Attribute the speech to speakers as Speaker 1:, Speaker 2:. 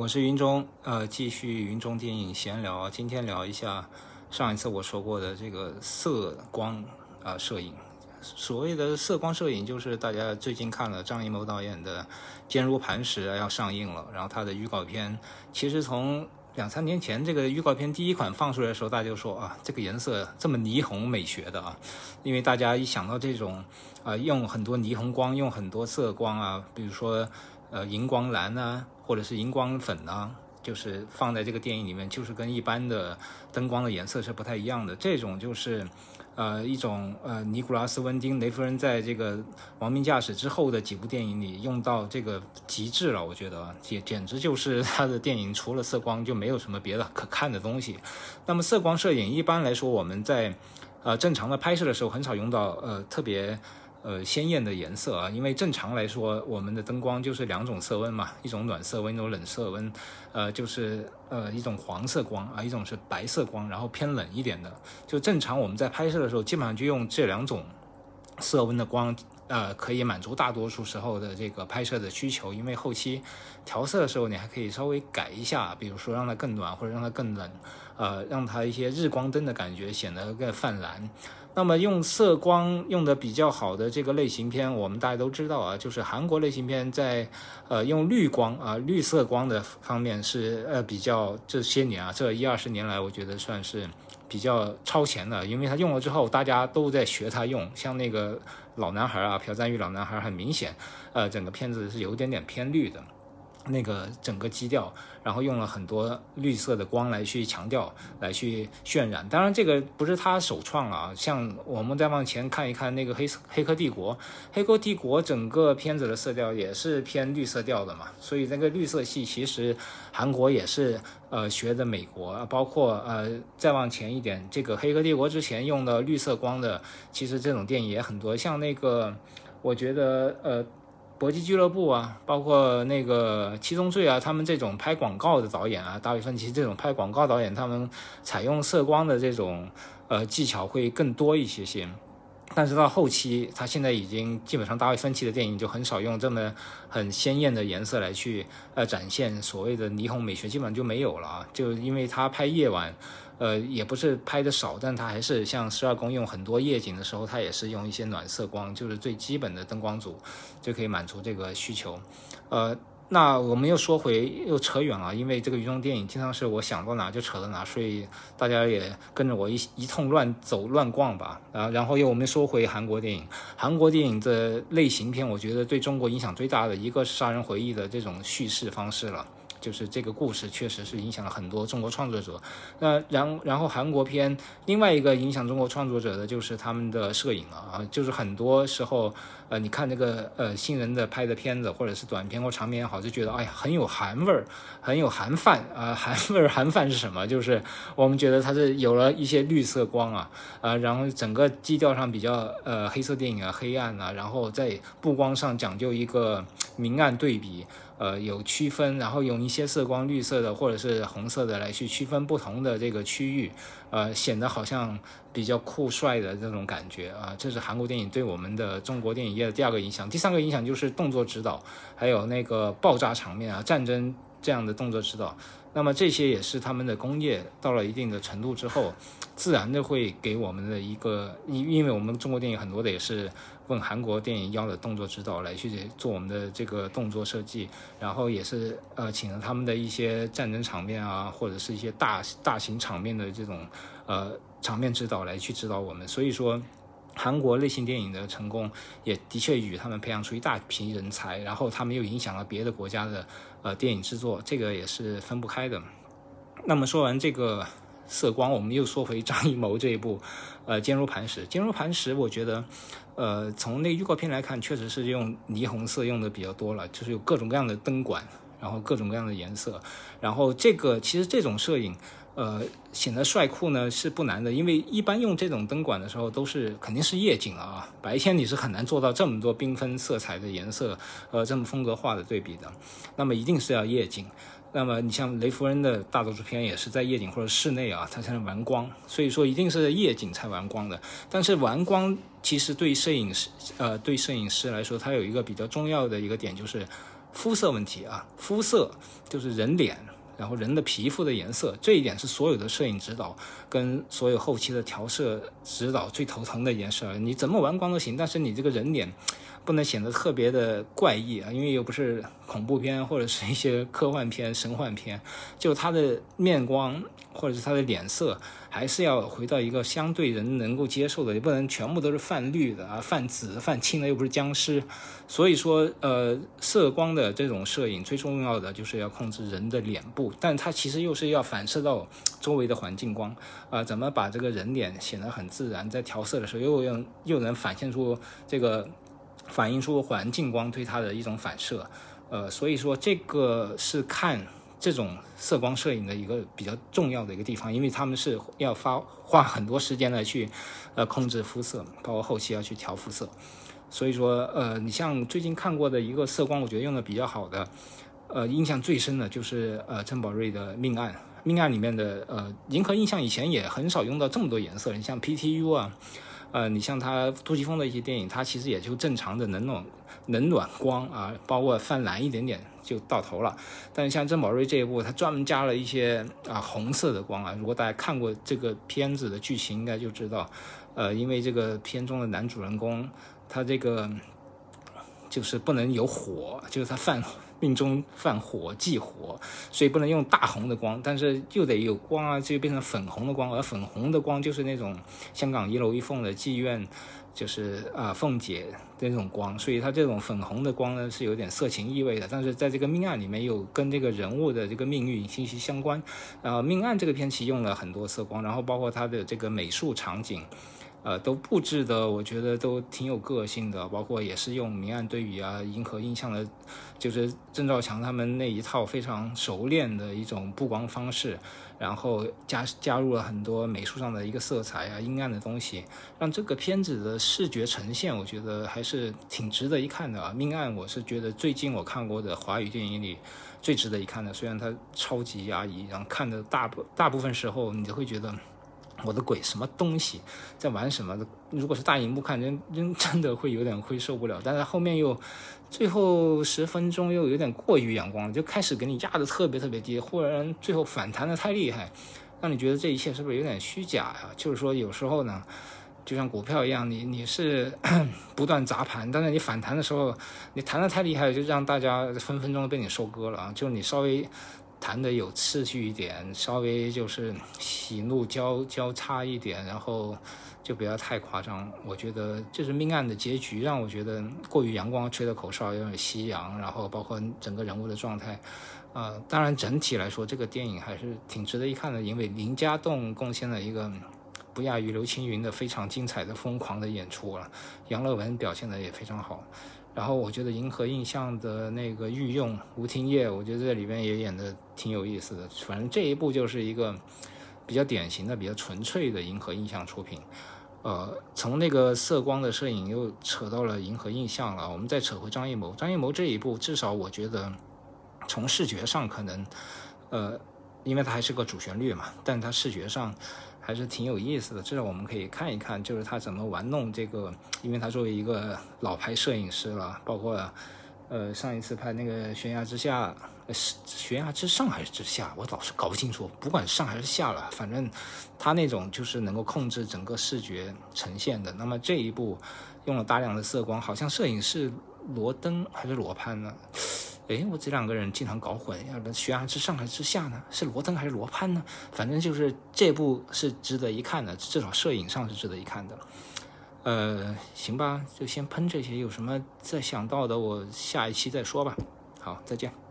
Speaker 1: 我是云中，呃，继续云中电影闲聊。今天聊一下上一次我说过的这个色光啊摄影。所谓的色光摄影，就是大家最近看了张艺谋导演的《坚如磐石》要上映了，然后他的预告片，其实从两三年前这个预告片第一款放出来的时候，大家就说啊，这个颜色这么霓虹美学的啊，因为大家一想到这种啊，用很多霓虹光，用很多色光啊，比如说。呃，荧光蓝啊，或者是荧光粉啊，就是放在这个电影里面，就是跟一般的灯光的颜色是不太一样的。这种就是，呃，一种呃，尼古拉斯温丁雷夫人在这个《亡命驾驶》之后的几部电影里用到这个极致了。我觉得简简直就是 他的电影除了色光就没有什么别的可看的东西。那么色光摄影一般来说我们在呃正常的拍摄的时候很少用到呃特别。呃，鲜艳的颜色啊，因为正常来说，我们的灯光就是两种色温嘛，一种暖色温，一种冷色温，呃，就是呃一种黄色光啊，一种是白色光，然后偏冷一点的。就正常我们在拍摄的时候，基本上就用这两种色温的光，呃，可以满足大多数时候的这个拍摄的需求。因为后期调色的时候，你还可以稍微改一下，比如说让它更暖或者让它更冷，呃，让它一些日光灯的感觉显得更泛蓝。那么用色光用的比较好的这个类型片，我们大家都知道啊，就是韩国类型片在，呃，用绿光啊，绿色光的方面是呃比较这些年啊，这一二十年来，我觉得算是比较超前的，因为它用了之后，大家都在学它用，像那个老男孩啊，朴赞玉老男孩，很明显，呃，整个片子是有点点偏绿的。那个整个基调，然后用了很多绿色的光来去强调，来去渲染。当然，这个不是他首创啊。像我们再往前看一看那个《黑黑客帝国》，《黑客帝国》整个片子的色调也是偏绿色调的嘛。所以那个绿色系其实韩国也是呃学的美国，包括呃再往前一点，这个《黑客帝国》之前用的绿色光的，其实这种电影也很多。像那个，我觉得呃。搏击俱乐部啊，包括那个七宗罪啊，他们这种拍广告的导演啊，大卫芬奇这种拍广告导演，他们采用色光的这种呃技巧会更多一些些。但是到后期，他现在已经基本上大卫芬奇的电影就很少用这么很鲜艳的颜色来去呃展现所谓的霓虹美学，基本上就没有了啊，就因为他拍夜晚。呃，也不是拍的少，但它还是像十二宫用很多夜景的时候，它也是用一些暖色光，就是最基本的灯光组就可以满足这个需求。呃，那我们又说回又扯远了，因为这个鱼中电影经常是我想到哪就扯到哪，所以大家也跟着我一一通乱走乱逛吧。啊，然后又我们说回韩国电影，韩国电影的类型片，我觉得对中国影响最大的一个是《杀人回忆》的这种叙事方式了。就是这个故事确实是影响了很多中国创作者，那然然后韩国片另外一个影响中国创作者的就是他们的摄影了啊，就是很多时候呃你看那个呃新人的拍的片子或者是短片或长片也好，就觉得哎呀很有韩味儿，很有韩范啊，韩味儿韩范是什么？就是我们觉得它是有了一些绿色光啊啊，然后整个基调上比较呃黑色电影啊黑暗啊，然后在布光上讲究一个明暗对比。呃，有区分，然后用一一些色光，绿色的或者是红色的来去区分不同的这个区域，呃，显得好像比较酷帅的那种感觉啊。这是韩国电影对我们的中国电影业的第二个影响。第三个影响就是动作指导，还有那个爆炸场面啊，战争这样的动作指导。那么这些也是他们的工业到了一定的程度之后，自然的会给我们的一个，因因为我们中国电影很多的也是。问韩国电影要的动作指导来去做我们的这个动作设计，然后也是呃请了他们的一些战争场面啊，或者是一些大大型场面的这种呃场面指导来去指导我们。所以说，韩国类型电影的成功也的确与他们培养出一大批人才，然后他们又影响了别的国家的呃电影制作，这个也是分不开的。那么说完这个色光，我们又说回张艺谋这一部呃坚如磐石。坚如磐石，我觉得。呃，从那预告片来看，确实是用霓虹色用的比较多了，就是有各种各样的灯管，然后各种各样的颜色，然后这个其实这种摄影，呃，显得帅酷呢是不难的，因为一般用这种灯管的时候都是肯定是夜景了啊，白天你是很难做到这么多缤纷色彩的颜色，呃，这么风格化的对比的，那么一定是要夜景。那么你像雷夫人的大多数片也是在夜景或者室内啊，它才能玩光，所以说一定是夜景才玩光的。但是玩光其实对摄影师，呃，对摄影师来说，它有一个比较重要的一个点就是肤色问题啊，肤色就是人脸。然后人的皮肤的颜色，这一点是所有的摄影指导跟所有后期的调色指导最头疼的一件事。你怎么玩光都行，但是你这个人脸不能显得特别的怪异啊，因为又不是恐怖片或者是一些科幻片、神幻片，就他的面光或者是他的脸色。还是要回到一个相对人能够接受的，也不能全部都是泛绿的啊，泛紫、泛青的，又不是僵尸。所以说，呃，色光的这种摄影最重要的就是要控制人的脸部，但它其实又是要反射到周围的环境光啊，怎么把这个人脸显得很自然，在调色的时候又用又能反现出这个反映出环境光对它的一种反射，呃，所以说这个是看。这种色光摄影的一个比较重要的一个地方，因为他们是要发花很多时间来去，呃，控制肤色，包括后期要去调肤色。所以说，呃，你像最近看过的一个色光，我觉得用的比较好的，呃，印象最深的就是呃，郑宝瑞的《命案》。《命案》里面的呃，银河印象以前也很少用到这么多颜色，你像 PTU 啊，呃，你像他杜琪峰的一些电影，他其实也就正常的冷暖冷暖光啊，包括泛蓝一点点。就到头了，但是像郑宝瑞这一部，他专门加了一些啊红色的光啊。如果大家看过这个片子的剧情，应该就知道，呃，因为这个片中的男主人公，他这个就是不能有火，就是他犯命中犯火忌火，所以不能用大红的光，但是又得有光啊，就变成粉红的光，而粉红的光就是那种香港一楼一凤的妓院。就是啊，凤姐的那种光，所以它这种粉红的光呢是有点色情意味的，但是在这个命案里面又跟这个人物的这个命运息息相关。呃，命案这个片其实用了很多色光，然后包括它的这个美术场景，呃，都布置的我觉得都挺有个性的，包括也是用明暗对比啊、银河印象的，就是郑兆强他们那一套非常熟练的一种布光方式。然后加加入了很多美术上的一个色彩啊，阴暗的东西，让这个片子的视觉呈现，我觉得还是挺值得一看的啊。命案我是觉得最近我看过的华语电影里最值得一看的，虽然它超级压抑，然后看的大部大部分时候你就会觉得。我的鬼，什么东西在玩什么的？如果是大荧幕看，真真真的会有点会受不了。但是后面又，最后十分钟又有点过于阳光了，就开始给你压的特别特别低，忽然最后反弹的太厉害，让你觉得这一切是不是有点虚假呀？就是说有时候呢，就像股票一样，你你是 不断砸盘，但是你反弹的时候，你弹的太厉害，就让大家分分钟被你收割了啊！就你稍微。谈的有次序一点，稍微就是喜怒交交叉一点，然后就不要太夸张。我觉得这是命案的结局，让我觉得过于阳光，吹的口哨有点夕阳，然后包括整个人物的状态，呃，当然整体来说这个电影还是挺值得一看的，因为林家栋贡献了一个不亚于刘青云的非常精彩的疯狂的演出了，杨乐文表现的也非常好。然后我觉得银河印象的那个御用吴廷烨，我觉得这里边也演的挺有意思的。反正这一部就是一个比较典型的、比较纯粹的银河印象出品。呃，从那个色光的摄影又扯到了银河印象了。我们再扯回张艺谋，张艺谋这一部至少我觉得从视觉上可能，呃，因为它还是个主旋律嘛，但它视觉上。还是挺有意思的，至少我们可以看一看，就是他怎么玩弄这个，因为他作为一个老牌摄影师了，包括，呃，上一次拍那个悬崖之下，是悬崖之上还是之下，我老是搞不清楚，不管上还是下了，反正他那种就是能够控制整个视觉呈现的。那么这一部用了大量的色光，好像摄影师罗登还是罗潘呢？哎，我这两个人经常搞混，要不悬崖之上还是之下呢？是罗登还是罗潘呢？反正就是这部是值得一看的，至少摄影上是值得一看的。呃，行吧，就先喷这些，有什么再想到的，我下一期再说吧。好，再见。